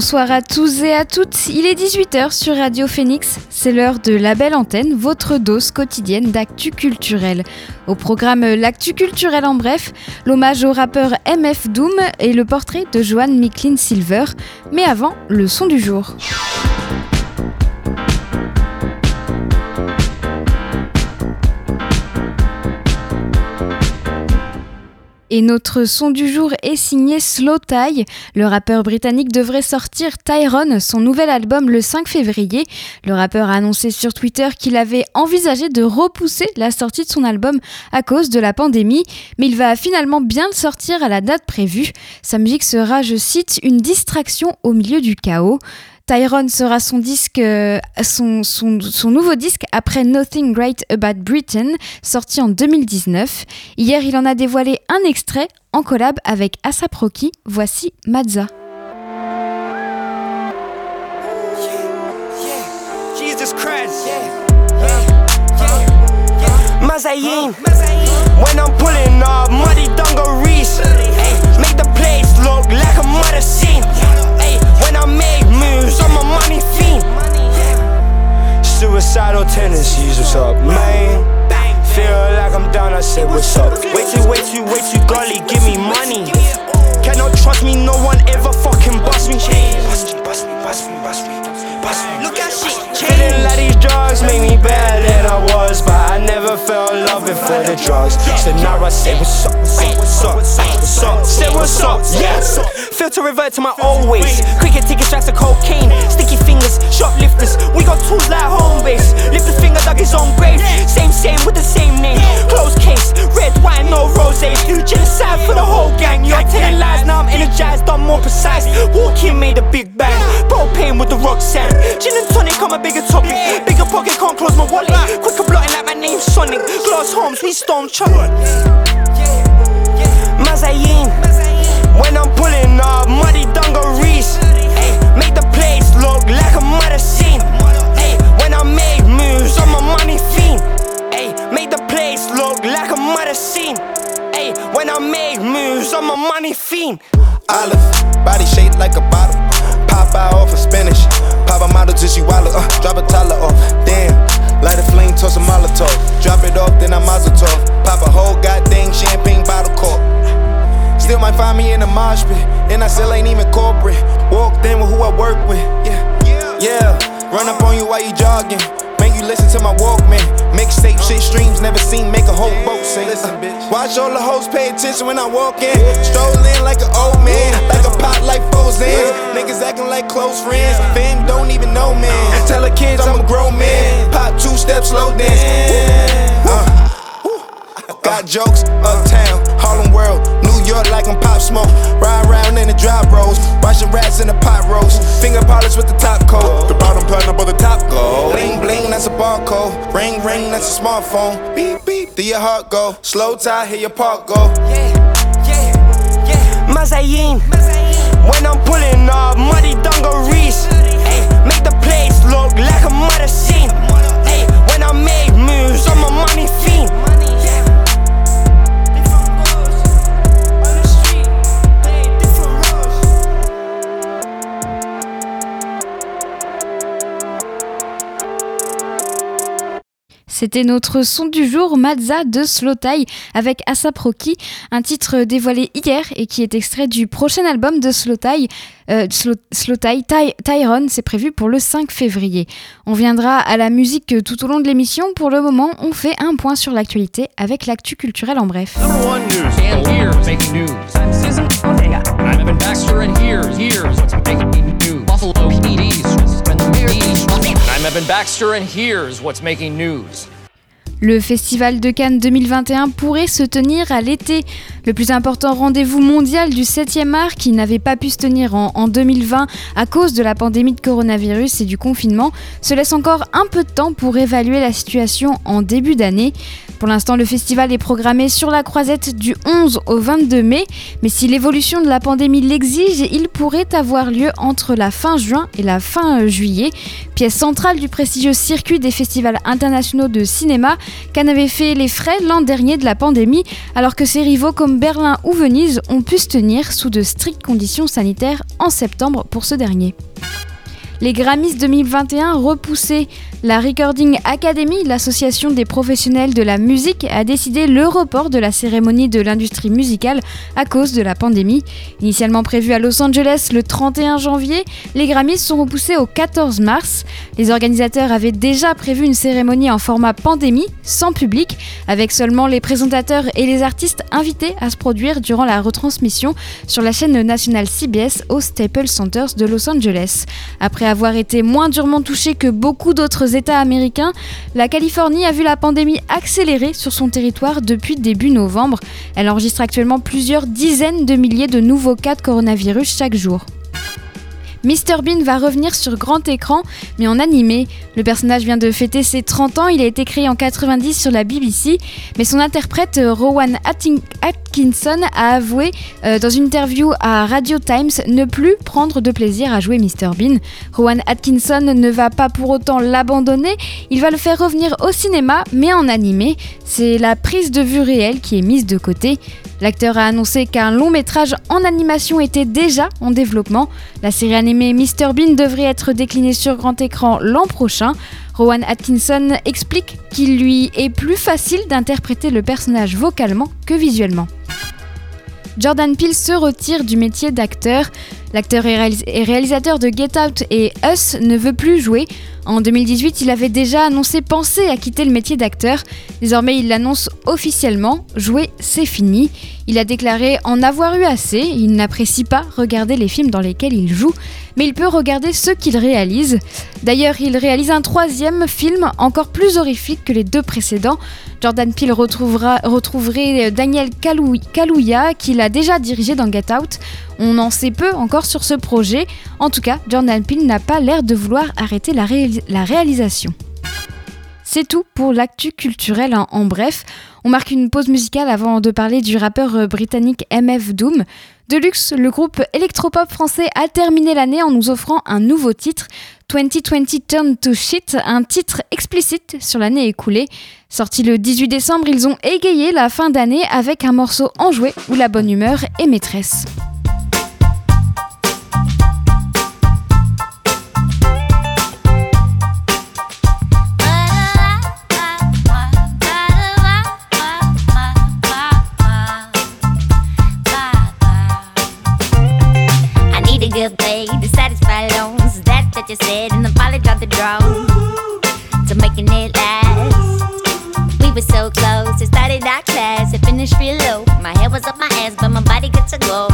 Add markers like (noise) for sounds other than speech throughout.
Bonsoir à tous et à toutes, il est 18h sur Radio Phoenix, c'est l'heure de La Belle Antenne, votre dose quotidienne d'actu culturel. Au programme L'actu culturel en bref, l'hommage au rappeur MF Doom et le portrait de Joanne Micklin Silver, mais avant, le son du jour. Et notre son du jour est signé Slow Tie. Le rappeur britannique devrait sortir Tyrone, son nouvel album, le 5 février. Le rappeur a annoncé sur Twitter qu'il avait envisagé de repousser la sortie de son album à cause de la pandémie, mais il va finalement bien le sortir à la date prévue. Sa musique sera, je cite, une distraction au milieu du chaos. Tyrone sera son disque, euh, son, nouveau disque après Nothing Great About Britain, sorti en 2019. Hier, il en a dévoilé un extrait en collab avec Asap Rocky. Voici Mazza. Mazayin. When I'm pulling up, muddy dungarees. Make the place look like a murder scene. When I make moves, I'm a money fiend. Suicidal tendencies, what's up, man? Feel like I'm down, I said, what's up? Way too, way too, way too golly, give me money. Cannot trust me, no one ever fucking bust me. Bust me, bust me, bust me, bust me, Look at shit Feeling like these drugs make me better than I was, but I never felt love before the drugs. So now I say, what's up, what's up, what's up, what's up, say what's up, yes. Feel to revert to my old ways. Cricket ticket strikes of cocaine, sticky fingers, shoplifters. We got tools like home base. Lift the finger, dug his own grave. Same, same with the same name. Closed case, red wine, no rose. Do genocide for the whole gang. You're telling lies, now I'm energized, I'm more precise. Walking made a big bang. Propane with the rock sand. Gin and tonic, I'm a bigger topic. Bigger pocket, can't close my wallet. Quicker blotting like my name's Sonic. Glass homes, we stone chocolate. Mazayin. When I'm pulling up, muddy dungarees. Ay, make the place look like a murder scene. Ay, when I make moves, I'm a money fiend. Ay, make the place look like a murder scene. Ay, when I make moves, I'm a money fiend. Olive, body shaped like a bottle. Pop out off of Spanish. Pop a model till she wallow. Uh, drop a toddler off. Damn. Light a flame, toss a Molotov. Drop it off, then I mazel tov. Pop a whole goddamn champagne bottle cork. Still might find me in a mosh pit, and I still ain't even corporate. Walked in with who I work with. Yeah, yeah. Run up on you while you jogging. You listen to my Walkman. Mixtape shit streams, never seen make a whole boat sing. Listen, bitch. Watch all the hoes pay attention when I walk in. Stroll in like an old man, like a pot like Fozans. Niggas acting like close friends. Fam don't even know man. Tell the kids I'm a grown man. Pop two steps, slow dance. Uh. Got jokes, uptown, Harlem World, York like I'm Pop Smoke. Ride around in the drop rolls, watching rats in the pot roast. Finger polish with the top coat, the bottom platinum but the top gold. Bling bling, that's a barcode. Ring ring, that's a smartphone. Beep beep, do your heart go? Slow tie, hear your park go. Yeah, yeah, yeah. Mazayin. When I'm pulling up, muddy dungarees. Ay, make the place look like a murder scene. Ay, when I make moves, I'm a money fiend. C'était notre son du jour, Mazza de Slow Tie avec Asap Rocky, un titre dévoilé hier et qui est extrait du prochain album de Slow Tie, euh, Slow, Slow Tie, Ty Tyrone, c'est prévu pour le 5 février. On viendra à la musique tout au long de l'émission. Pour le moment, on fait un point sur l'actualité avec l'actu culturel en bref. I'm Evan Baxter, and here's what's making news. Le Festival de Cannes 2021 pourrait se tenir à l'été. Le plus important rendez-vous mondial du 7e art qui n'avait pas pu se tenir en, 2020 à cause de la pandémie de coronavirus et du confinement se laisse encore un peu de temps pour évaluer la situation en début d'année. Pour l'instant, le festival est programmé sur la croisette du 11 au 22 mai, mais si l'évolution de la pandémie l'exige, il pourrait avoir lieu entre la fin juin et la fin juillet. Pièce centrale du prestigieux circuit des festivals internationaux de cinéma, Cannes avait fait les frais l'an dernier de la pandémie, alors que ses rivaux comme Berlin ou Venise ont pu se tenir sous de strictes conditions sanitaires en septembre pour ce dernier. Les Grammys 2021 repoussés. La Recording Academy, l'association des professionnels de la musique, a décidé le report de la cérémonie de l'industrie musicale à cause de la pandémie. Initialement prévue à Los Angeles le 31 janvier, les Grammys sont repoussés au 14 mars. Les organisateurs avaient déjà prévu une cérémonie en format pandémie, sans public, avec seulement les présentateurs et les artistes invités à se produire durant la retransmission sur la chaîne nationale CBS au Staples Centers de Los Angeles. Après avoir été moins durement touchée que beaucoup d'autres États américains, la Californie a vu la pandémie accélérer sur son territoire depuis début novembre. Elle enregistre actuellement plusieurs dizaines de milliers de nouveaux cas de coronavirus chaque jour. Mr Bean va revenir sur grand écran, mais en animé. Le personnage vient de fêter ses 30 ans, il a été créé en 90 sur la BBC, mais son interprète Rowan Atkinson a avoué euh, dans une interview à Radio Times ne plus prendre de plaisir à jouer Mr Bean. Rowan Atkinson ne va pas pour autant l'abandonner, il va le faire revenir au cinéma, mais en animé. C'est la prise de vue réelle qui est mise de côté. L'acteur a annoncé qu'un long métrage en animation était déjà en développement. La série animée Mr Bean devrait être déclinée sur grand écran l'an prochain. Rowan Atkinson explique qu'il lui est plus facile d'interpréter le personnage vocalement que visuellement. Jordan Peele se retire du métier d'acteur. L'acteur et réalisateur de Get Out et Us ne veut plus jouer. En 2018, il avait déjà annoncé penser à quitter le métier d'acteur. Désormais, il l'annonce officiellement. Jouer, c'est fini. Il a déclaré en avoir eu assez. Il n'apprécie pas regarder les films dans lesquels il joue mais il peut regarder ceux qu'il réalise. D'ailleurs, il réalise un troisième film encore plus horrifique que les deux précédents. Jordan Peele retrouverait Daniel Kaluuya, qu'il a déjà dirigé dans Get Out. On en sait peu encore sur ce projet. En tout cas, Jordan Peele n'a pas l'air de vouloir arrêter la, réalisation. C'est tout pour l'actu culturel en bref. On marque une pause musicale avant de parler du rappeur euh, britannique MF Doom. Deluxe, le groupe électropop français a terminé l'année en nous offrant un nouveau titre, 2020 Turn to Shit, un titre explicite sur l'année écoulée. Sorti le 18 décembre, ils ont égayé la fin d'année avec un morceau enjoué où la bonne humeur est maîtresse. That you said, and the pilot dropped the drone to making it last. We were so close, it started our class, it finished real low. My head was up my ass, but my body got to go.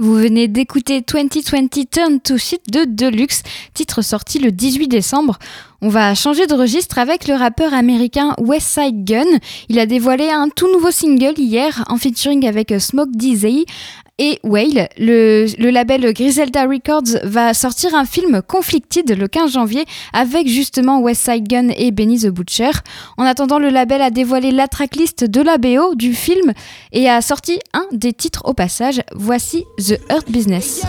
Vous venez d'écouter 2020 Turn to Shit de Deluxe, titre sorti le 18 décembre. On va changer de registre avec le rappeur américain Westside Gun. Il a dévoilé un tout nouveau single hier en featuring avec Smoke DZ, et Whale. Le, label Griselda Records va sortir un film Conflicted le 15 janvier avec justement Westside Gun et Benny the Butcher. En attendant, le label a dévoilé la tracklist de la BO du film et a sorti un des titres au passage. Voici The Earth Business.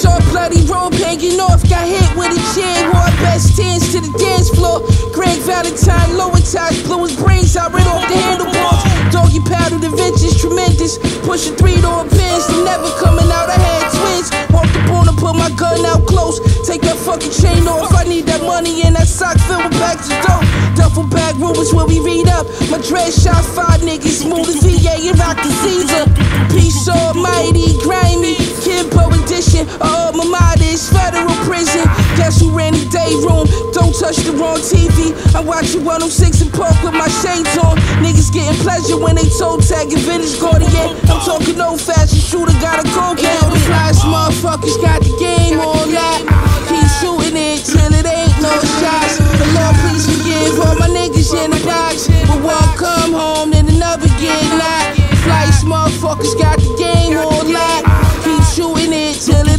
All bloody, robe hanging off. Got hit with a chain, wore best tens to the dance floor. Greg Valentine, lower ties, blew his brains out right off the handlebars. Doggy paddle, the is tremendous. Pushing three door pins, never coming out. I had twins. Walked on them, put my gun out close. Take that fucking chain off. I need that money in that sock filled with bags of dope. Duffel bag rumors where we read up. My dress shot five niggas, smooth as VA and rock the Caesar. Peace almighty, grimy. Kimpo edition. Oh, my mind is federal prison. Guess who ran the day room? Don't touch the wrong TV. I watch you 106 and poke with my shades on. Niggas getting pleasure when they toe tagging vintage Cartier. I'm talking old fashioned shooter, got a cold game. The flyest uh, motherfuckers got the game on lock. Keep shooting it till it ain't no shots. The Lord please forgive all my niggas in the box. But one come home, then another get knocked. Flyest motherfuckers got the game on lock shooting it till it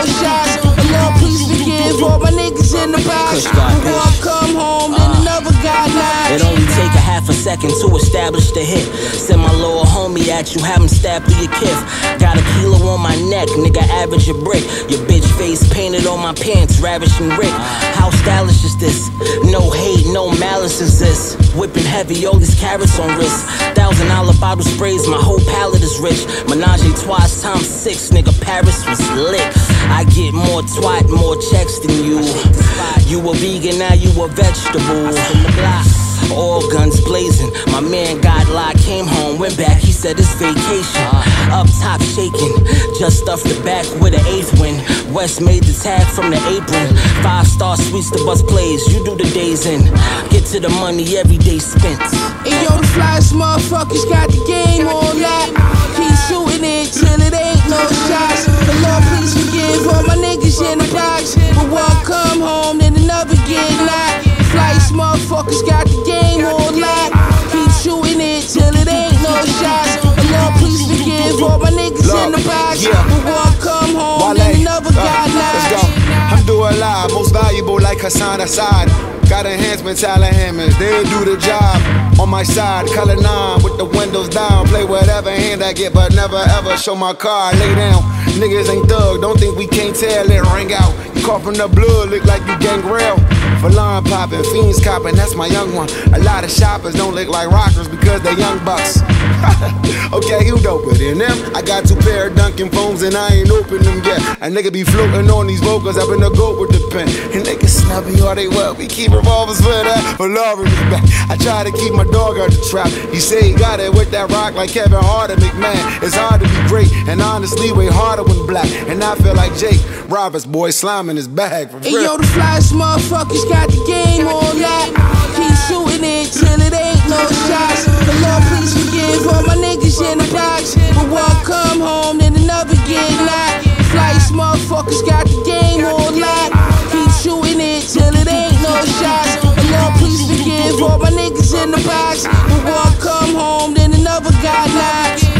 no shots. Lord, please forgive all my niggas in the box. Before I come home, then another guy It only take a half a second to establish the hit. Send my little homie at you, have him stab through your kith. Got a kilo on my neck, nigga, average a brick. Your bitch face painted on my pants, ravishing Rick. How stylish is this? No hate, no malice is this. Whipping heavy, all these carrots on wrist. Thousand dollar bottle sprays, my whole palette is rich. Menage a twice times six, nigga. Paris was lit. I get more twat, more checks than you. You a vegan, now you a vegetable. All guns blazing. My man got locked, came home, went back. He said it's vacation. Up top shaking, just stuffed the back with an eighth win. West made the tag from the apron. Five star suites, the bus plays. You do the days in. Get to the money every day spent. Hey yo, the flyest motherfuckers got the game on lock. Keep shooting it till it ain't no shots. The Lord please forgive all my niggas in the box. But one come home, then another get knocked. Flyest motherfuckers got the game on lock. Keep shooting it till it ain't no shots. The Lord please forgive all my niggas Love, in the box. Yeah. But one come home, Wale, then another uh, got knocked. I'm doing live, most valuable like Hassan Assad. Got enhancement, talent hammers, they do the job. On my side, color nine with the windows down. Play whatever hand I get, but never ever show my card. Lay down. Niggas ain't thug, don't think we can't tell it. Ring out. You from the blood, look like you gangrel. Line popping, fiends copping, that's my young one. A lot of shoppers don't look like rockers because they young bucks. (laughs) okay, you doper than them. I got two pair of Dunkin' phones and I ain't opened them yet. A nigga be floating on these vocals up in the goat with the pen. And they can snubby all they well. We keep revolvers for that. For love is back. I try to keep my dog out the trap. He say he got it with that rock like Kevin Hart and McMahon. It's hard to be great and honestly way harder when black. And I feel like Jake Roberts, boy, slamming his bag. For hey, yo, the flyest motherfuckers got the game on lock. Keep shooting it till it ain't no shots. The Lord please forgive all my niggas in the box. But one come home, then another get knocked. Flyest motherfuckers got the game on lock. Shooting it till it ain't no shots. The Lord please forgive all my niggas in the box. But one come home, then another got knocked.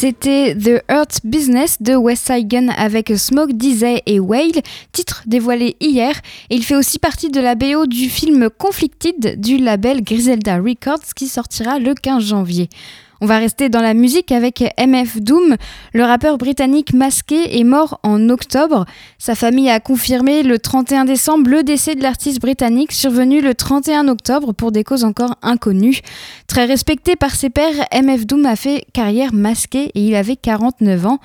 C'était The Earth Business de Westside Gun avec Smoke Dizay et Whale, titre dévoilé hier. Et il fait aussi partie de la BO du film Conflicted du label Griselda Records qui sortira le 15 janvier. On va rester dans la musique avec MF Doom. Le rappeur britannique masqué est mort en octobre. Sa famille a confirmé le 31 décembre le décès de l'artiste britannique survenu le 31 octobre pour des causes encore inconnues. Très respecté par ses pairs, MF Doom a fait carrière masquée et il avait 49 ans.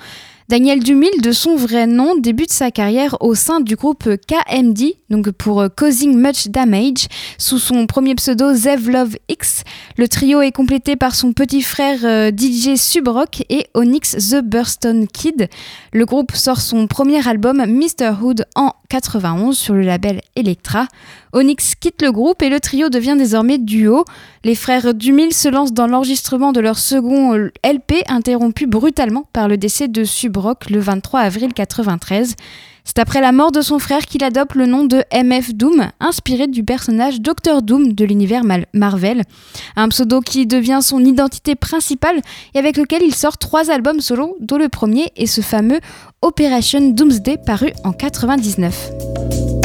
Daniel Dumil, de son vrai nom, débute sa carrière au sein du groupe KMD, donc pour Causing Much Damage, sous son premier pseudo Zev Love X. Le trio est complété par son petit frère euh, DJ Subrock et Onyx The Burston Kid. Le groupe sort son premier album Mr. Hood en 91 sur le label Electra. Onyx quitte le groupe et le trio devient désormais duo. Les frères Dumil se lancent dans l'enregistrement de leur second LP, interrompu brutalement par le décès de Subrock le 23 avril 93. C'est après la mort de son frère qu'il adopte le nom de MF Doom, inspiré du personnage Doctor Doom de l'univers Marvel. Un pseudo qui devient son identité principale et avec lequel il sort trois albums solo, dont le premier est ce fameux Operation Doomsday paru en 99.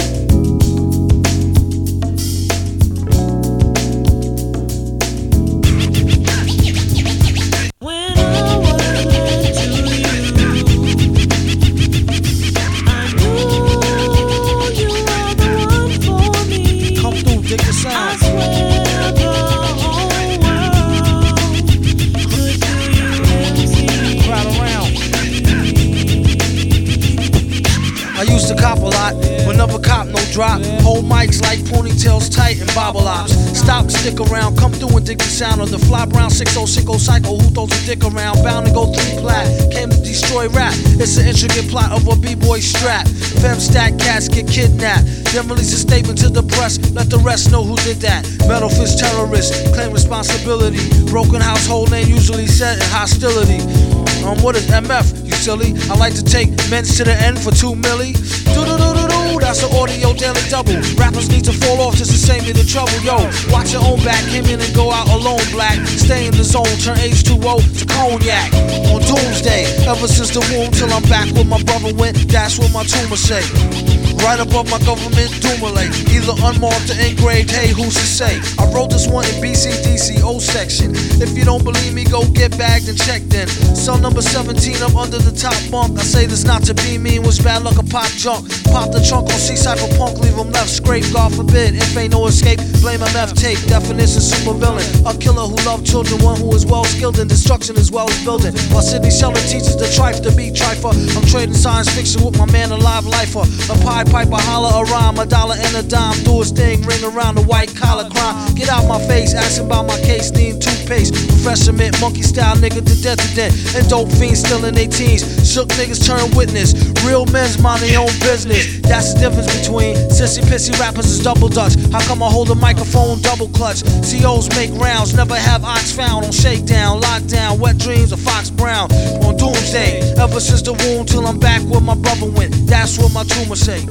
Ponytails tight and bobble ops. Stop, stick around, come through and dig the sound of the fly brown 6060 cycle. Who throws a dick around? Bound to go three plat. Came to destroy rap. It's an intricate plot of a b-boy strap. Fem stack cats get kidnapped. Then release a statement to the press. Let the rest know who did that. Metal fist terrorist, claim responsibility. Broken household name usually set in hostility. Um, what is MF? You silly. I like to take men to the end for two milli. Do do do do. That's an audio daily double. Rappers need to fall off just to save me the trouble. Yo, watch your own back. Came in and go out alone, black. Stay in the zone. Turn H2O to cognac. On doomsday, ever since the womb till I'm back where my brother went. That's what my tumor say. Right above my government Dumoulin. Either unmarked or engraved, hey, who's to say? I wrote this one in BCDC O section. If you don't believe me, go get bagged and checked in. Cell number 17 up under the top bunk. I say this not to be mean, was bad luck a pop junk. Pop the trunk on C-Cypher punk, leave him left scrape. God forbid, if ain't no escape, blame MF tape. Definition super villain. A killer who loved children, one who is well skilled in destruction as well as building. While Sidney Sheldon teaches the trife to be trifer. I'm trading science fiction with my man, a live lifer. A pie piper, holler a rhyme, a dollar and a dime. Do his thing, ring around the white collar crime. Get out my face, asking about my case, need toothpaste. Professor mint, monkey style nigga to death to death. And dope fiends still in their teens. Shook niggas turn witness. Real men's mind their own business. That's the difference between sissy pissy rappers is double dutch. How come I hold a microphone double clutch? COs make rounds, never have ox found on shakedown, lockdown, wet dreams of Fox Brown. On doomsday, ever since the womb till I'm back where my brother went. That's what my tumor say.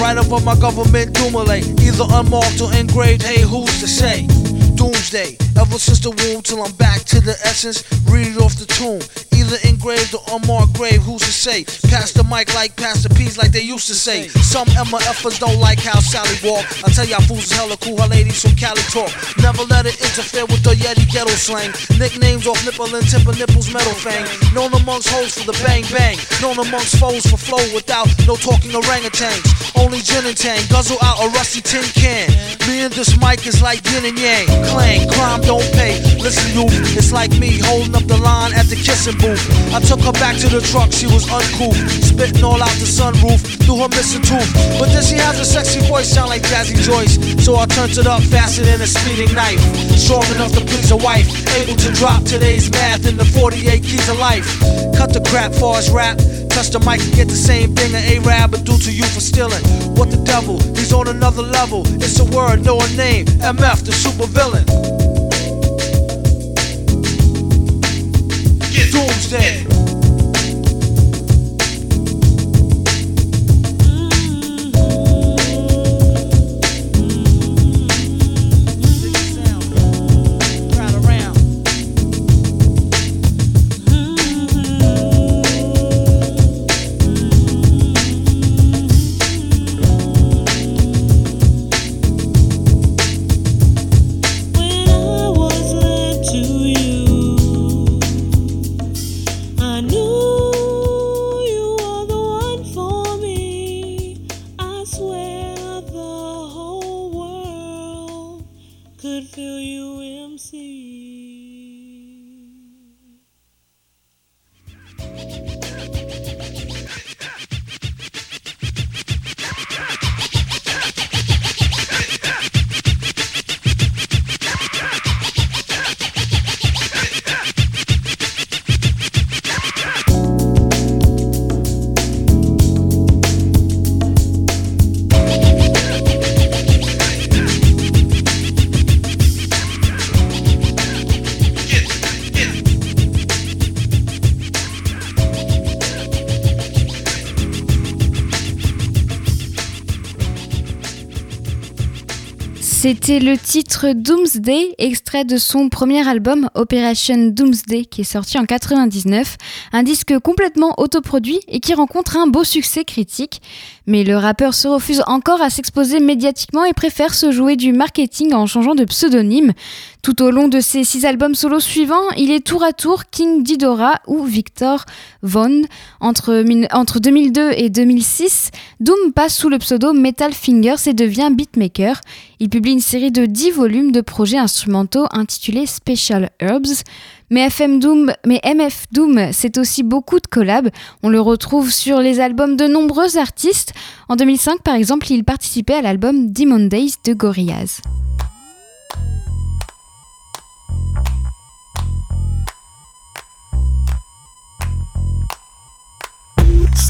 Right above my government Dumoulin, either unmarked or engraved. Hey, who's to say? Doomsday, ever since the womb till I'm back to the essence. Read it off the tomb, either engraved or unmarked grave. Who's to say? Pass the mic like Pastor P's, like they used to say. Some MFers don't like how Sally walk. I tell y'all fools is hella cool, her ladies from Cali talk. Never let it interfere with the Yeti ghetto slang. Nicknames off nipple and timber nipples, metal fang. Known amongst hoes for the bang bang. Known amongst foes for flow without no talking orangutans. Only gin and tang, guzzle out a rusty tin can. Me and this mic is like yin and yang. Crime don't pay. Listen, youth, it's like me holding up the line at the kissing booth. I took her back to the truck, she was uncouth. Spitting all out the sunroof through her missing tooth. But then she has a sexy voice, sound like Jazzy Joyce. So I turned it up faster than a speeding knife. Strong enough to please a wife. Able to drop today's math in the 48 keys of life. Cut the crap for us rap. Touch the mic and get the same thing an A-Rab would do to you for stealing. What the devil? He's on another level. It's a word, no a name. MF, the super villain. Doomsday. C'était le titre Doomsday, extrait de son premier album Operation Doomsday qui est sorti en 99, un disque complètement autoproduit et qui rencontre un beau succès critique. Mais le rappeur se refuse encore à s'exposer médiatiquement et préfère se jouer du marketing en changeant de pseudonyme. Tout au long de ses six albums solo suivants, il est tour à tour King Didora ou Victor Von. Entre, entre 2002 et 2006, Doom passe sous le pseudo Metal Fingers et devient beatmaker. Il publie une série de 10 volumes de projets instrumentaux intitulés Special Herbs. Mais, FM Doom, MF Doom, c'est aussi beaucoup de collabs. On le retrouve sur les albums de nombreux artistes. En 2005, par exemple, il participait à l'album Demon Days de Gorillaz.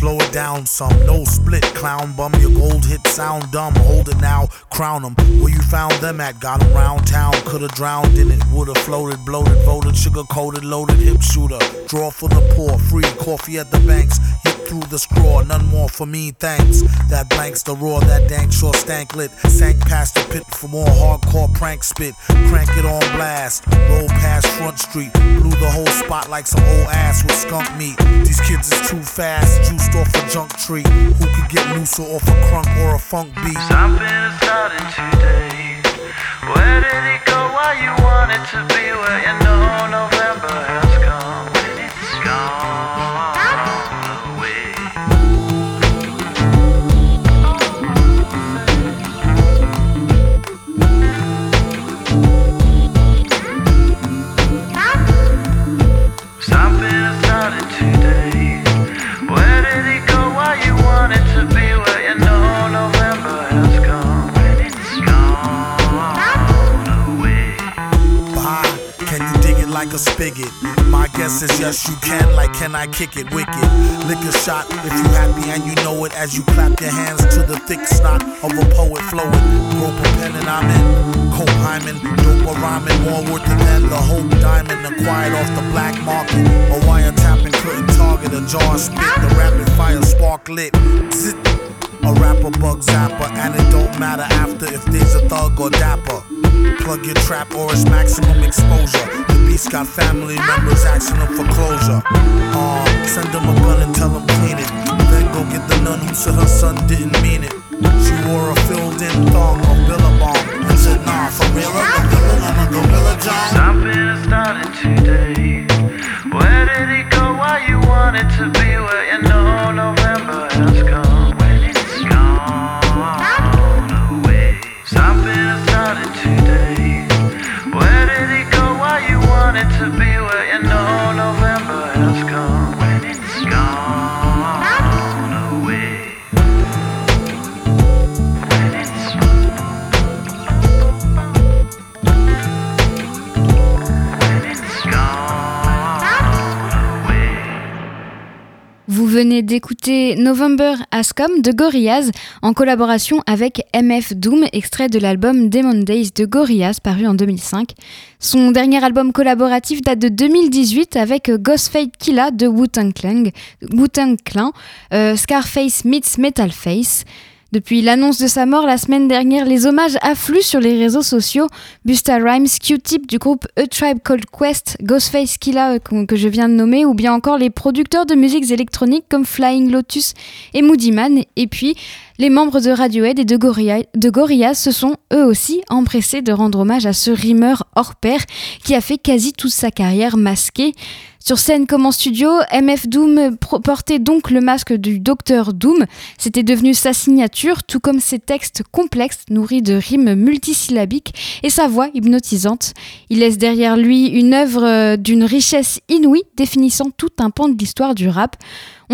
Slow it down some, no split, clown bum. Your gold hit sound dumb. Hold it now, crown them. Where you found them at? Got them round town. Could've drowned in it, would've floated, bloated, voted, sugar coated, loaded, hip shooter. Draw for the poor, free coffee at the banks. Through the straw, none more for me, thanks. That blanks the roar, that dank sure stank lit. Sank past the pit for more hardcore prank spit. Crank it on blast, roll past Front Street. Blew the whole spot like some old ass with skunk meat. These kids is too fast, juiced off a junk tree. Who could get looser off a crunk or a funk beat? Something is starting today. Where did it go? Why you want it to be? Where you know November has like a spigot? My guess is yes, you can. Like, can I kick it wicked? Lick a shot if you happy and you know it as you clap your hands to the thick snot of a poet flowing. Rope a pen and I'm in. Cope hymen, dope or rhyming, more worth than the whole diamond acquired off the black market. A wiretapping couldn't target a jar spit. The rapid fire spark lit. Zit. A rapper bug zapper, and it don't matter after if there's a thug or dapper. Plug your trap or it's maximum exposure. The beast got family members asking them for closure. Uh, send them a gun and tell them clean it. Then go get the nun who said her son didn't mean it. She wore a filled in thong or billabong and said, nah, for real, I'm a gorilla, I'm a gorilla, John. Something is starting today. Where did it go? Why you want it to be? Where you know venez d'écouter November Has Come de Gorillaz en collaboration avec MF Doom, extrait de l'album Demon Days de Gorillaz paru en 2005. Son dernier album collaboratif date de 2018 avec Ghostface Killa de Wu-Tang Clan, euh, Scarface meets Metal Face. Depuis l'annonce de sa mort la semaine dernière, les hommages affluent sur les réseaux sociaux. Busta Rhymes, Q-Tip du groupe A Tribe Called Quest, Ghostface Killa euh, que que je viens de nommer, ou bien encore les producteurs de musiques électroniques comme Flying Lotus et Moody Man, et puis les membres de Radiohead et de, Gorilla- se sont eux aussi empressés de rendre hommage à ce rimeur hors pair qui a fait quasi toute sa carrière masqué. Sur scène comme en studio, MF Doom portait donc le masque du Docteur Doom. C'était devenu sa signature, tout comme ses textes complexes nourris de rimes multisyllabiques et sa voix hypnotisante. Il laisse derrière lui une œuvre euh, d'une richesse inouïe, définissant tout un pan de l'histoire du rap.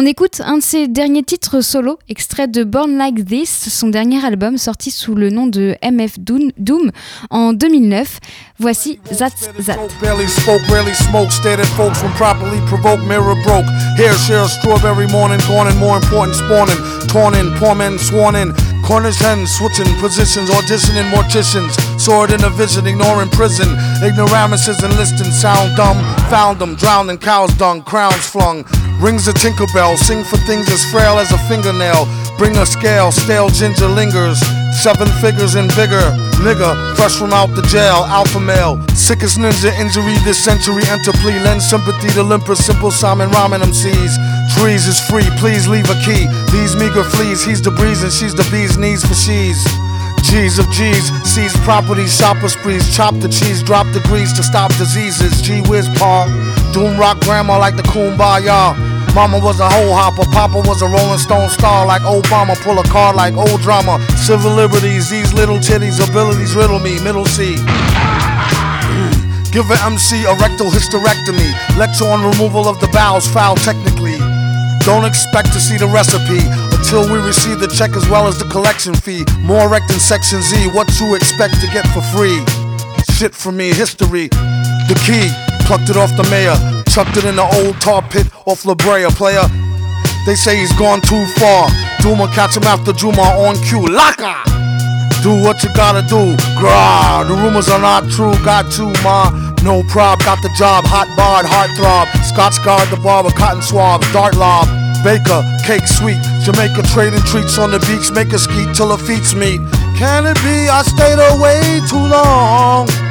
On écoute un de ses derniers titres solo, extrait de Born Like This, son dernier album sorti sous le nom de MF Doom, en 2009. Voici That's That. Barely spoke, rarely smoked, stared at folks when properly provoked, mirror broke. Hair share strawberry morning, gone and more important spawning. Torn in, poor men sworn in. Cornish hens switching positions, auditioning morticians. sword in a vision, ignoring prison. Ignoramuses enlisting, sound dumb. Found them, drowned in cow's dung, crowns flung. Rings a tinkerbell, sing for things as frail as a fingernail. Bring a scale, stale ginger lingers. Seven figures and bigger. Nigga, fresh from out the jail, alpha male. Sickest ninja injury this century. Enter plea, lend sympathy to limper, simple Simon Ramen MCs. Trees is free, please leave a key. These meager fleas, he's the breeze and she's the bee's knees for she's. G's of G's, seize properties, shopper sprees, chop the cheese, drop the grease to stop diseases. G whiz paw, doom rock grandma like the kumbaya. Mama was a hoe hopper, Papa was a Rolling Stone star like Obama. Pull a car like old drama. Civil liberties, these little titties, abilities riddle me. Middle C. Mm. Give an MC a rectal hysterectomy. Lecture on removal of the bowels, foul technically. Don't expect to see the recipe until we receive the check as well as the collection fee. More wrecked Section Z, what you expect to get for free? Shit for me, history. The key, plucked it off the mayor, chucked it in the old tar pit off La Brea, player. They say he's gone too far. Duma catch him after Juma on cue. Laka! Do what you gotta do. Grah, the rumors are not true. Got you, ma. No prob, got the job. Hot barred, heart throb. Scotch guard, the barber, cotton swab, dart lob. Baker, cake sweet. Jamaica trading treats on the beach. Make a skeet till her feet meet. Can it be I stayed away too long?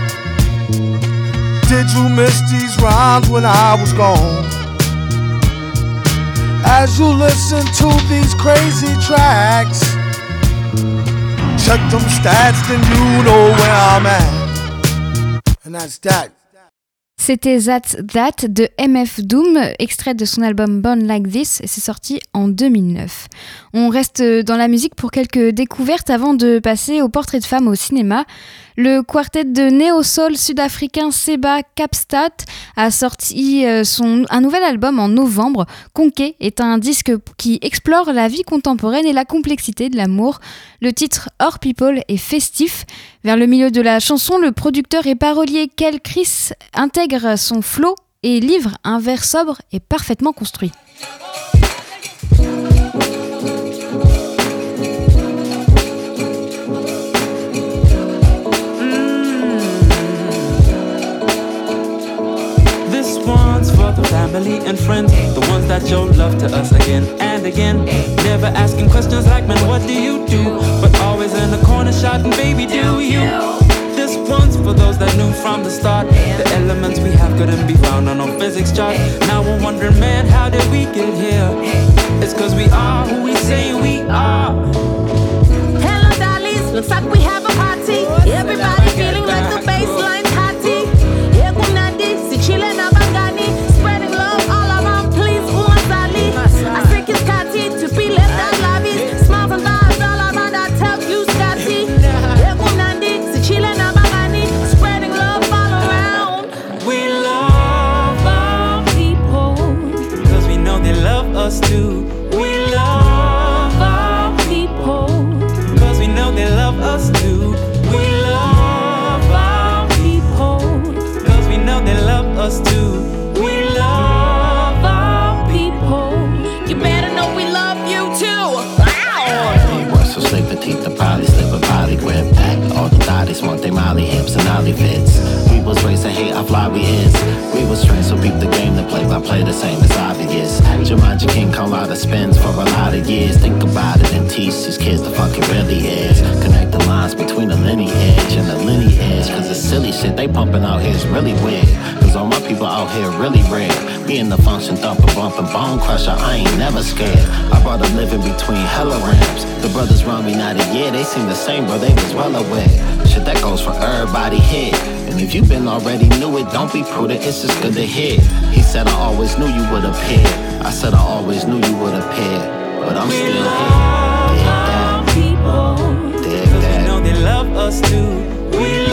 Did you miss these rhymes when I was gone? As you listen to these crazy tracks, check them stats, then you know where I'm at. And that's that. C'était That That de MF Doom, extrait de son album Born Like This, et c'est sorti en 2009. On reste dans la musique pour quelques découvertes avant de passer au portrait de femme au cinéma. Le quartet de néo-soul sud-africain Seba Capstat a sorti euh, son, un nouvel album en novembre. Conquet est un disque qui explore la vie contemporaine et la complexité de l'amour. Le titre Our People est festif. Vers le milieu de la chanson, le producteur et parolier Kel Chris intègre son flow et livre un vers sobre et parfaitement construit. Family and friends, the ones that show love to us again and again. Never asking questions like, man, what do you do? But always in the corner shouting, baby, do you? This one's for those that knew from the start The elements we have couldn't be found on no physics chart Now we're wondering, man, how did we get here? It's cause we are who we say we are Hello, dollies. Looks like we have a party. Everybody feeling like the bassline's hate how fly we is. We was trained so peep the game to play by play the same as obvious. Jumanji King call out of spins for a lot of years. Think about it and teach these kids the fuck it really is. Connect the lines between the lineage and the lineage. Cause the silly shit they pumping out here is really weird. Cause all my people out here really rare. Being the function thumper, bumping bone crusher, I ain't never scared. I brought a living between hella ramps. The brothers run me not a year, they seem the same, bro, they was well aware. Shit that goes for everybody here. If you've been already knew it, don't be prudent, it's just good to hear. He said I always knew you would appear. I said I always knew you would appear. But I'm still here. our people Dig Cause we that. know they love us too We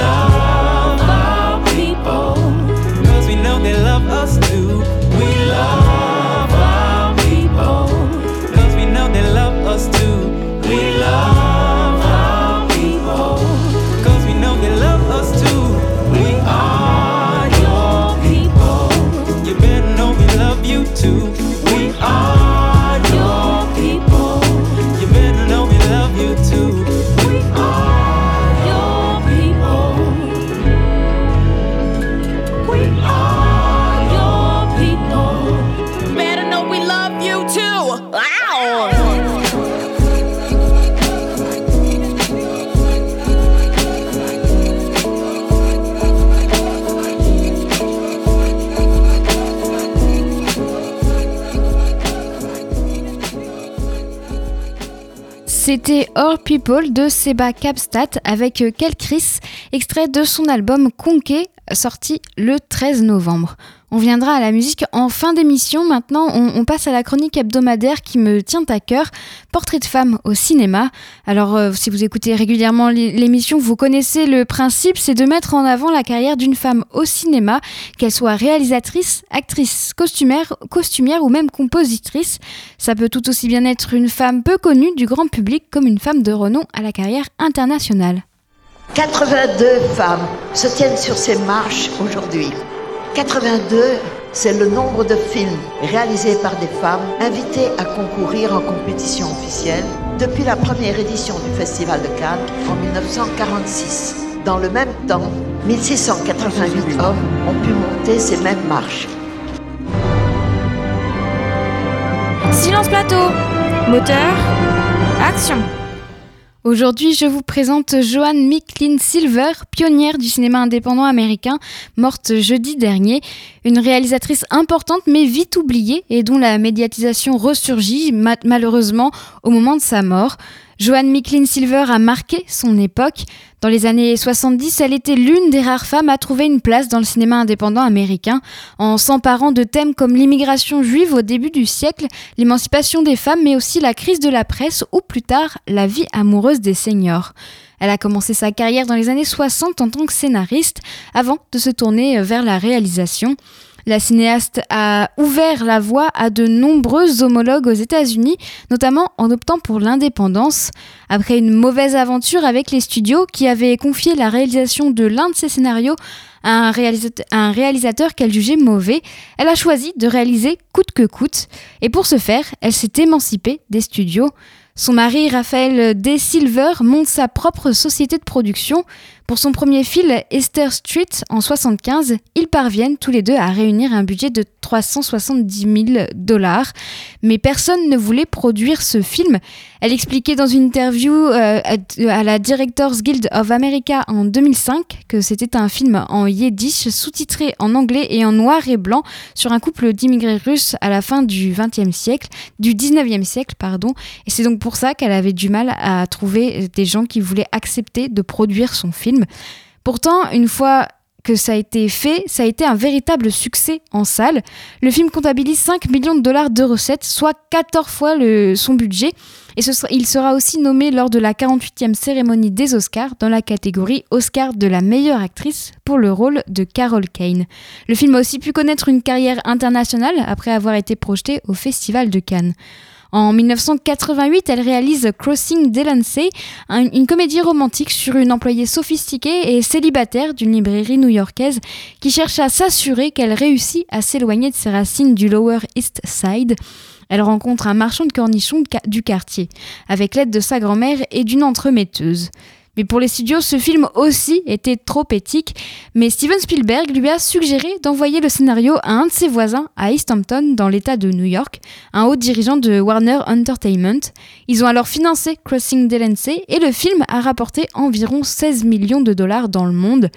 C'était Our People de Seba Capstat avec Kel Chris, extrait de son album Conquet, sorti le 13 novembre. On viendra à la musique en fin d'émission. Maintenant, on, passe à la chronique hebdomadaire qui me tient à cœur. Portrait de femme au cinéma. Alors, euh, si vous écoutez régulièrement l'émission, vous connaissez le principe, c'est de mettre en avant la carrière d'une femme au cinéma, qu'elle soit réalisatrice, actrice, costumière, costumière ou même compositrice. Ça peut tout aussi bien être une femme peu connue du grand public comme une femme de renom à la carrière internationale. 82 femmes se tiennent sur ces marches aujourd'hui. 82, c'est le nombre de films réalisés par des femmes invitées à concourir en compétition officielle depuis la première édition du Festival de Cannes en 1946. Dans le même temps, 1688 hommes ont pu monter ces mêmes marches. Silence plateau, moteur, action. Aujourd'hui, je vous présente Joanne Micklin Silver, pionnière du cinéma indépendant américain, morte jeudi dernier. Une réalisatrice importante mais vite oubliée et dont la médiatisation ressurgit malheureusement au moment de sa mort. Joanne Micklin Silver a marqué son époque. Dans les années 70, elle était l'une des rares femmes à trouver une place dans le cinéma indépendant américain, en s'emparant de thèmes comme l'immigration juive au début du siècle, l'émancipation des femmes, mais aussi la crise de la presse ou plus tard la vie amoureuse des seniors. Elle a commencé sa carrière dans les années 60 en tant que scénariste, avant de se tourner vers la réalisation. La cinéaste a ouvert la voie à de nombreux homologues aux États-Unis, notamment en optant pour l'indépendance. Après une mauvaise aventure avec les studios qui avaient confié la réalisation de l'un de ses scénarios à un, réalisateur, qu'elle jugeait mauvais, elle a choisi de réaliser coûte que coûte. Et pour ce faire, elle s'est émancipée des studios. Son mari, Raphaël D. Silver, monte sa propre société de production. Pour son premier film, Esther Street, en 75, ils parviennent tous les deux à réunir un budget de 370 000 dollars. Mais personne ne voulait produire ce film. Elle expliquait dans une interview euh, à la Directors Guild of America en 2005 que c'était un film en yiddish sous-titré en anglais et en noir et blanc sur un couple d'immigrés russes à la fin du 20e siècle, du 19e siècle, pardon. Et c'est donc pour ça qu'elle avait du mal à trouver des gens qui voulaient accepter de produire son film. Pourtant, une fois que ça a été fait, ça a été un véritable succès en salle. Le film comptabilise 5 millions de dollars de recettes, soit 14 fois son budget. Et il sera aussi nommé lors de la 48e cérémonie des Oscars dans la catégorie Oscar de la meilleure actrice pour le rôle de Carol Kane. Le film a aussi pu connaître une carrière internationale après avoir été projeté au Festival de Cannes. En 1988, elle réalise Crossing Delancey, une comédie romantique sur une employée sophistiquée et célibataire d'une librairie new-yorkaise qui cherche à s'assurer qu'elle réussit à s'éloigner de ses racines du Lower East Side. Elle rencontre un marchand de cornichons du quartier, avec l'aide de sa grand-mère et d'une entremetteuse. Mais pour les studios, ce film aussi était trop éthique. Mais Steven Spielberg lui a suggéré d'envoyer le scénario à un de ses voisins à East Hampton, dans l'État de New York, un haut dirigeant de Warner Entertainment. Ils ont alors financé Crossing Delancey et le film a rapporté environ 16 millions de dollars dans le monde.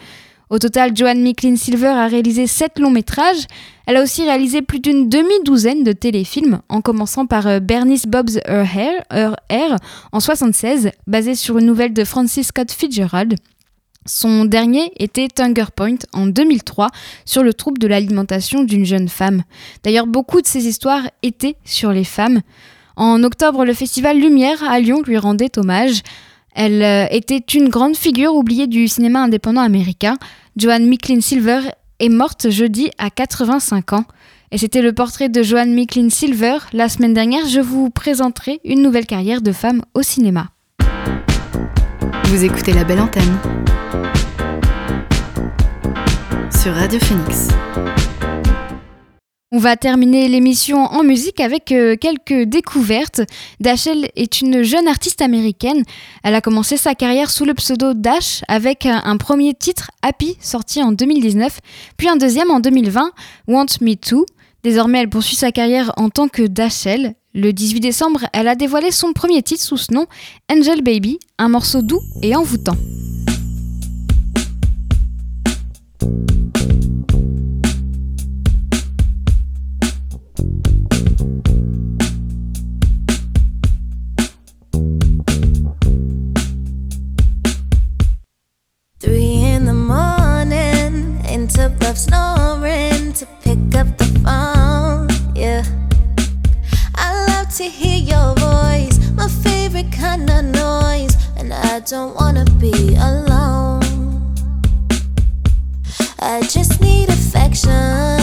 Au total, Joanne Micklin Silver a réalisé 7 longs métrages. Elle a aussi réalisé plus d'une demi-douzaine de téléfilms, en commençant par euh, Bernice Bob's Her Hair, en 76, basé sur une nouvelle de Francis Scott Fitzgerald. Son dernier était Hunger Point en 2003 sur le trouble de l'alimentation d'une jeune femme. D'ailleurs, beaucoup de ces histoires étaient sur les femmes. En octobre, le festival Lumière à Lyon lui rendait hommage. Elle euh, était une grande figure oubliée du cinéma indépendant américain. Joanne Micklin Silver est morte jeudi à 85 ans. Et c'était le portrait de Joanne Micklin Silver. La semaine dernière, je vous présenterai une nouvelle carrière de femme au cinéma. Vous écoutez la belle antenne sur Radio Phoenix. On va terminer l'émission en musique avec euh, quelques découvertes. Dashel est une jeune artiste américaine. Elle a commencé sa carrière sous le pseudo Dash avec un, premier titre, Happy, sorti en 2019, puis un deuxième en 2020, Want Me Too. Désormais, elle poursuit sa carrière en tant que Dashel. Le 18 décembre, elle a dévoilé son premier titre sous ce nom, Angel Baby, un morceau doux et envoûtant. to pick up the phone, yeah. I love to hear your voice, my favorite kind of noise, and I don't wanna be alone. I just need affection.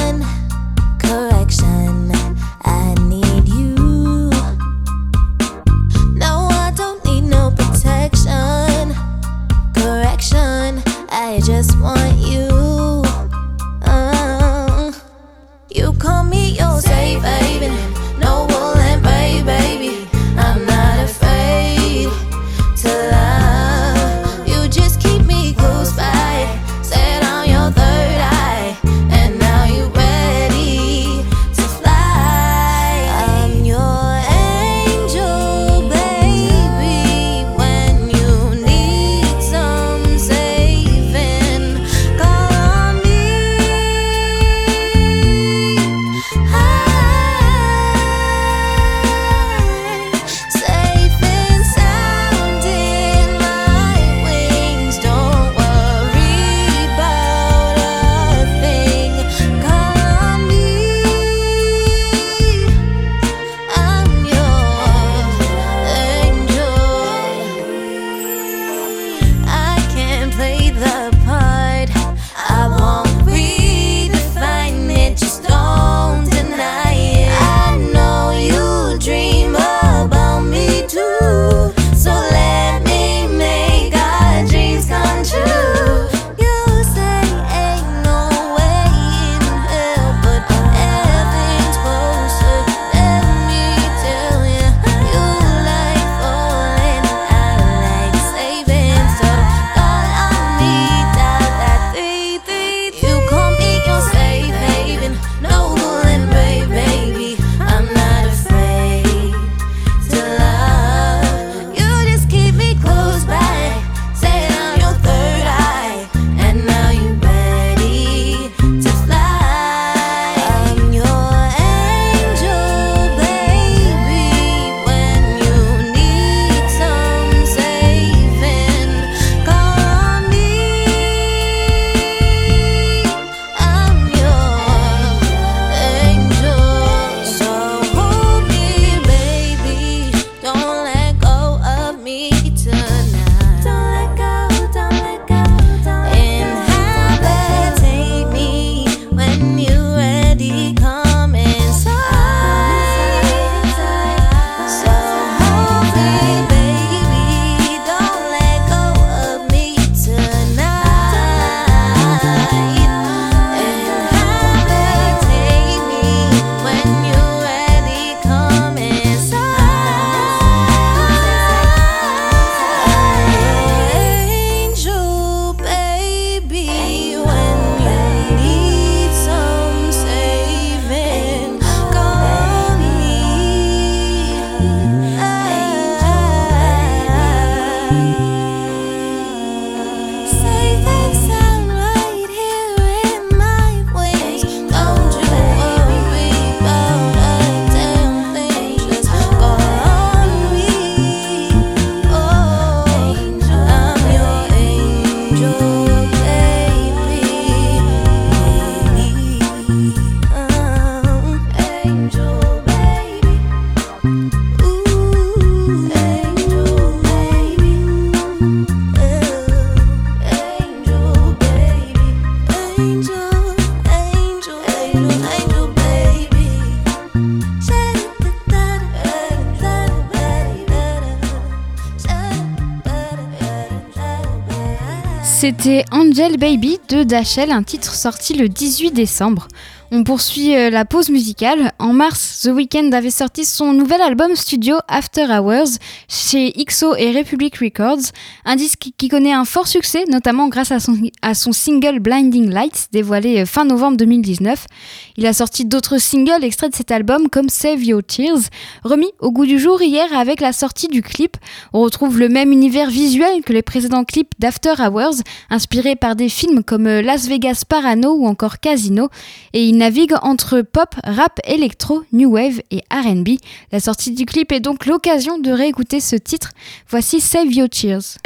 C'était Angel Baby de Dachel, un titre sorti le 18 décembre. On poursuit euh, la pause musicale. En mars, The Weeknd avait sorti son nouvel album studio After Hours chez XO et Republic Records, un disque qui- connaît un fort succès, notamment grâce à son, à son single Blinding Lights, dévoilé euh, fin novembre 2019. Il a sorti d'autres singles extraits de cet album comme Save Your Tears, remis au goût du jour hier avec la sortie du clip. On retrouve le même univers visuel que les précédents clips d'After Hours, inspirés par des films comme euh, Las Vegas Parano ou encore Casino, et il navigue entre pop, rap, électro, new wave et RB. La sortie du clip est donc l'occasion de réécouter ce titre. Voici Save Your Cheers.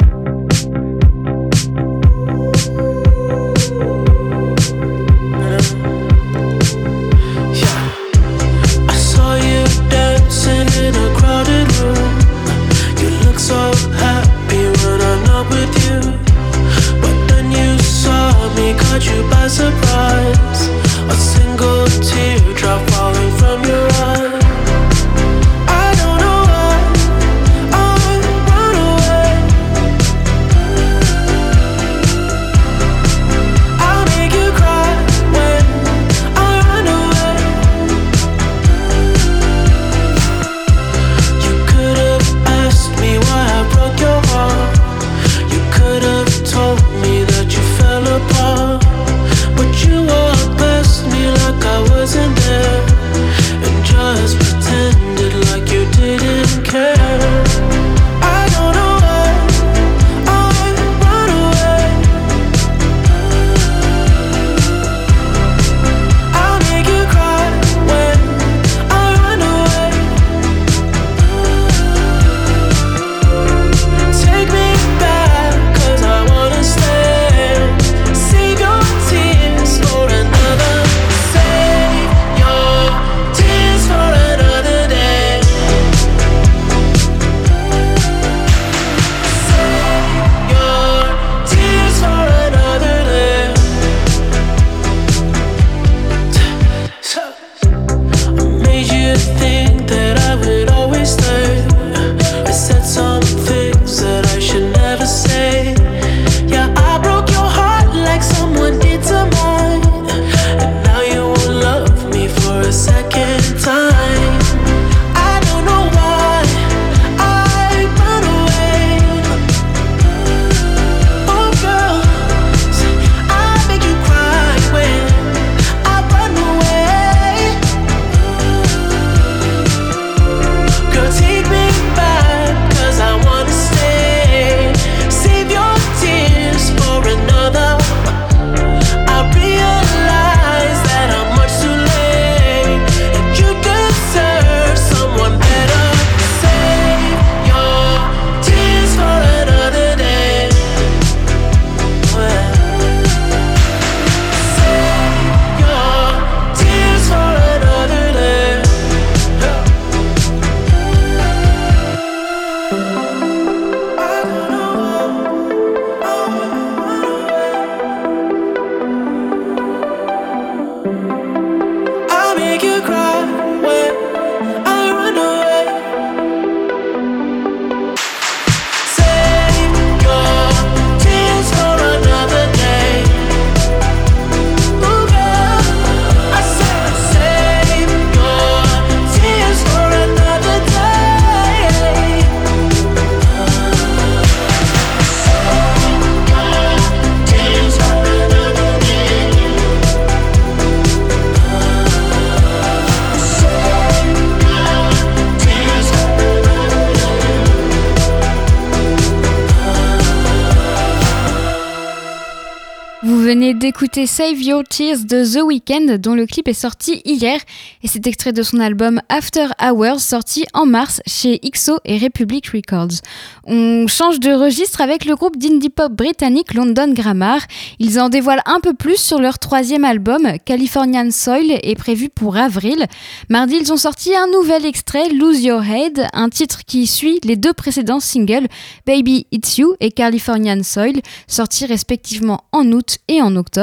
D'écouter Save Your Tears de The Weeknd dont le clip est sorti hier et c'est extrait de son album After Hours sorti en mars chez XO et Republic Records. On change de registre avec le groupe d'indie pop britannique London Grammar. Ils en dévoilent un peu plus sur leur troisième album Californian Soil est prévu pour avril. Mardi ils ont sorti un nouvel extrait Lose Your Head, un titre qui suit les deux précédents singles Baby It's You et Californian Soil sortis respectivement en août et en octobre.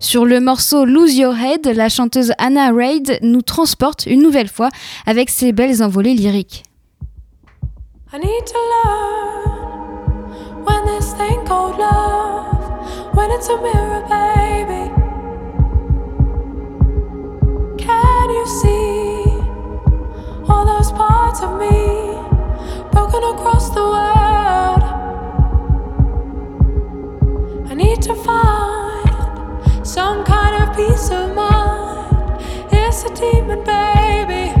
Sur le morceau Lose Your Head, la chanteuse Anna Reid nous transporte une nouvelle fois avec ses belles envolées lyriques. I need to learn when this thing called love, when it's a mirror, baby. Can you see all those parts of me broken across the world? I need to find some kind of peace of mind. It's a demon, baby.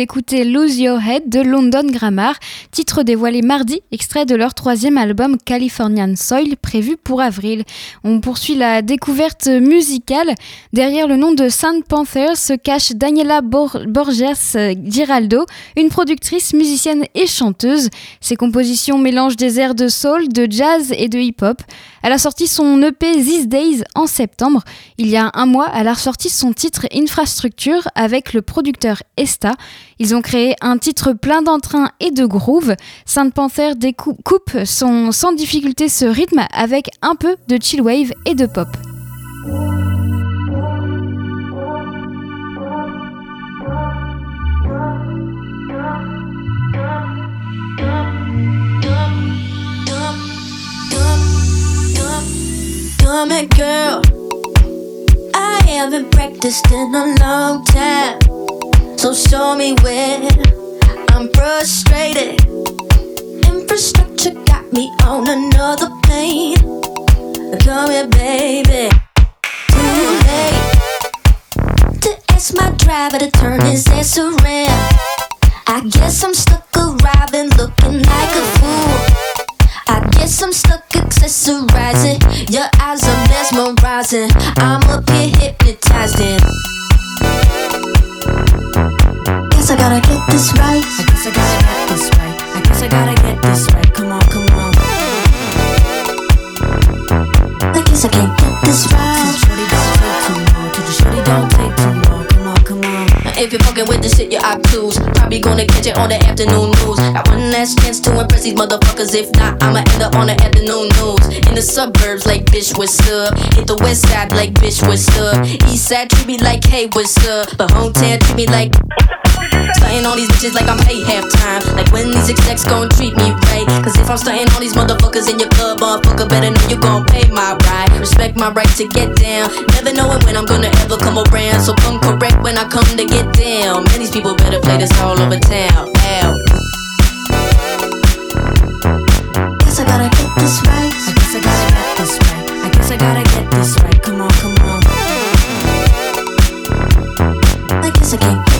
D'écouter Lose Your Head de London Grammar, titre dévoilé mardi, extrait de leur troisième album Californian Soil, prévu pour avril. On poursuit la découverte musicale. Derrière le nom de Sand Panther se cache Daniela Bor- Borges Giraldo, une productrice, musicienne et chanteuse. Ses compositions mélangent des airs de soul, de jazz et de hip-hop. Elle a sorti son EP These Days en septembre. Il y a un mois, elle a ressorti son titre Infrastructure avec le producteur Esta. Ils ont créé un titre plein d'entrain et de groove. Saint Panther découpe sans difficulté ce rythme avec un peu de chill wave et de pop. Here, girl. I haven't practiced in a long time. So show me where I'm frustrated. Infrastructure got me on another plane. Come here, baby. Too late to ask my driver to turn his ass around. I guess I'm stuck arriving looking like a fool. I guess I'm stuck accessorizing. Your eyes are mesmerizing. I'm up here hypnotizing. Guess I gotta get this right. I guess I gotta get this right. I guess I gotta get this right. Come on, come on. I guess I can't get this right. Shorty, don't take too long. You, shorty, don't take too long. If you're fucking with this shit, you're obtuse. Probably gonna catch it on the afternoon news. Got one last chance to impress these motherfuckers. If not, I'ma end up on the afternoon news. In the suburbs, like bitch, what's up? Hit the west side, like bitch, what's up? East side treat me like, hey, what's up? But hometown treat me like. Stunting on these bitches like I'm paid halftime. Like when these execs gon' treat me right. Cause if I'm stunting on these motherfuckers in your club, motherfucker better know you gon' pay my ride. Respect my right to get down. Never knowing when I'm gonna ever come around. So come correct when I come to get down. Man, these people better play this all over town. Ow. Guess I gotta get this right. I guess I gotta get this right. I guess I gotta get this right. Come on, come on. I guess I can't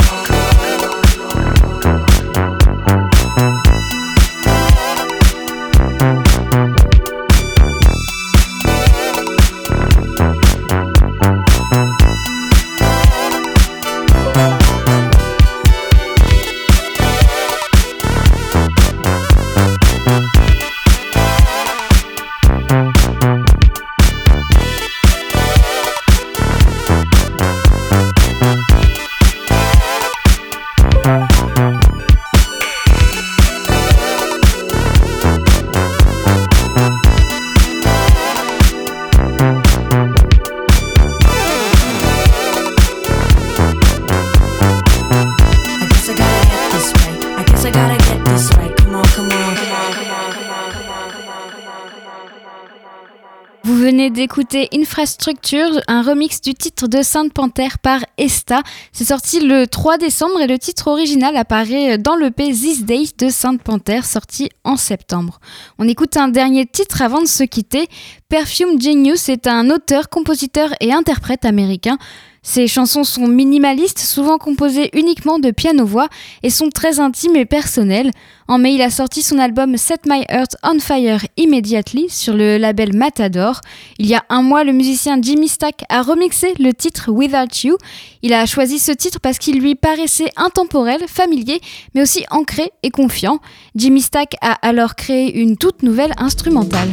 d'écouter Infrastructure, un remix du titre de Sainte Panthère par Esta. C'est sorti le 3 décembre et le titre original apparaît dans le P This Day de Sainte Panthère, sorti en septembre. On écoute un dernier titre avant de se quitter. Perfume Genius est un auteur, compositeur et interprète américain. Ses chansons sont minimalistes, souvent composées uniquement de piano-voix et sont très intimes et personnelles. En mai, il a sorti son album Set My Heart on Fire Immediately sur le label Matador. Il y a un mois, le musicien Jimmy Stack a remixé le titre Without You. Il a choisi ce titre parce qu'il lui paraissait intemporel, familier, mais aussi ancré et confiant. Jimmy Stack a alors créé une toute nouvelle instrumentale.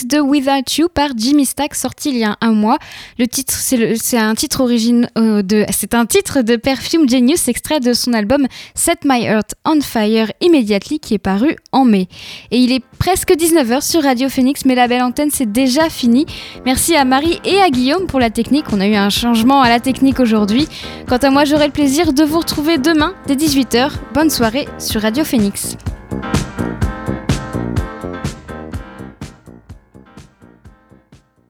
Remix de Without You par Jimmy Stack sorti il y a un mois. Le titre, c'est un titre origine euh, de, c'est un titre de Perfume Genius extrait de son album Set My Heart on Fire Immediately qui est paru en mai. Et il est presque 19h sur Radio Phoenix, mais la belle antenne c'est déjà fini. Merci à Marie et à Guillaume pour la technique. On a eu un changement à la technique aujourd'hui. Quant à moi, j'aurai le plaisir de vous retrouver demain dès 18h. Bonne soirée sur Radio Phoenix.